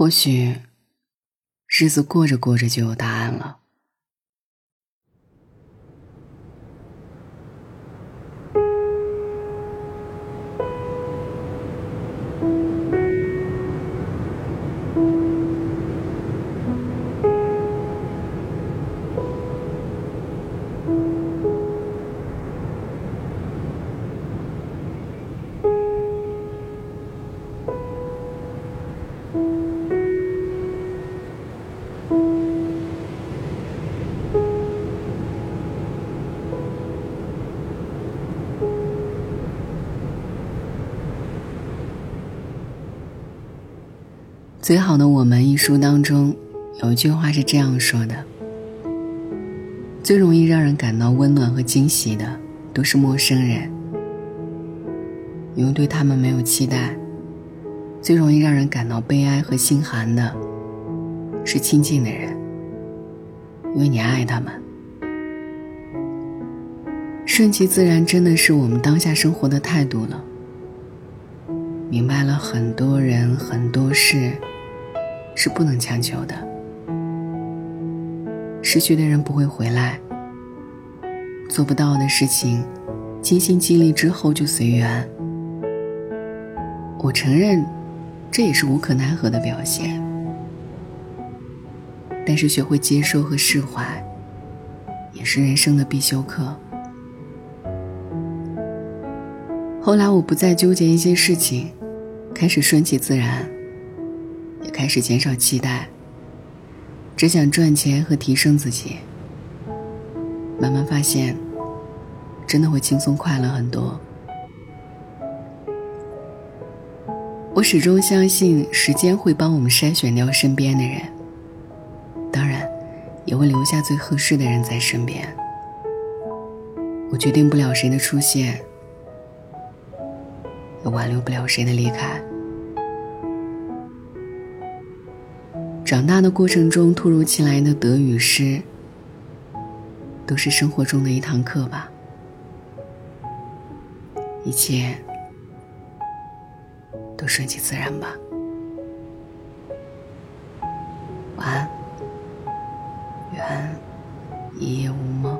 或许，日子过着过着就有答案了。最好的我们一书当中有一句话是这样说的：最容易让人感到温暖和惊喜的都是陌生人，因为对他们没有期待；最容易让人感到悲哀和心寒的是亲近的人，因为你爱他们。顺其自然真的是我们当下生活的态度了。明白了很多人很多事。是不能强求的。失去的人不会回来，做不到的事情，尽心尽力之后就随缘。我承认，这也是无可奈何的表现。但是学会接受和释怀，也是人生的必修课。后来我不再纠结一些事情，开始顺其自然。也开始减少期待，只想赚钱和提升自己。慢慢发现，真的会轻松快乐很多。我始终相信，时间会帮我们筛选掉身边的人，当然，也会留下最合适的人在身边。我决定不了谁的出现，也挽留不了谁的离开。长大的过程中，突如其来的得与失，都是生活中的一堂课吧。一切都顺其自然吧。晚安，愿一夜无梦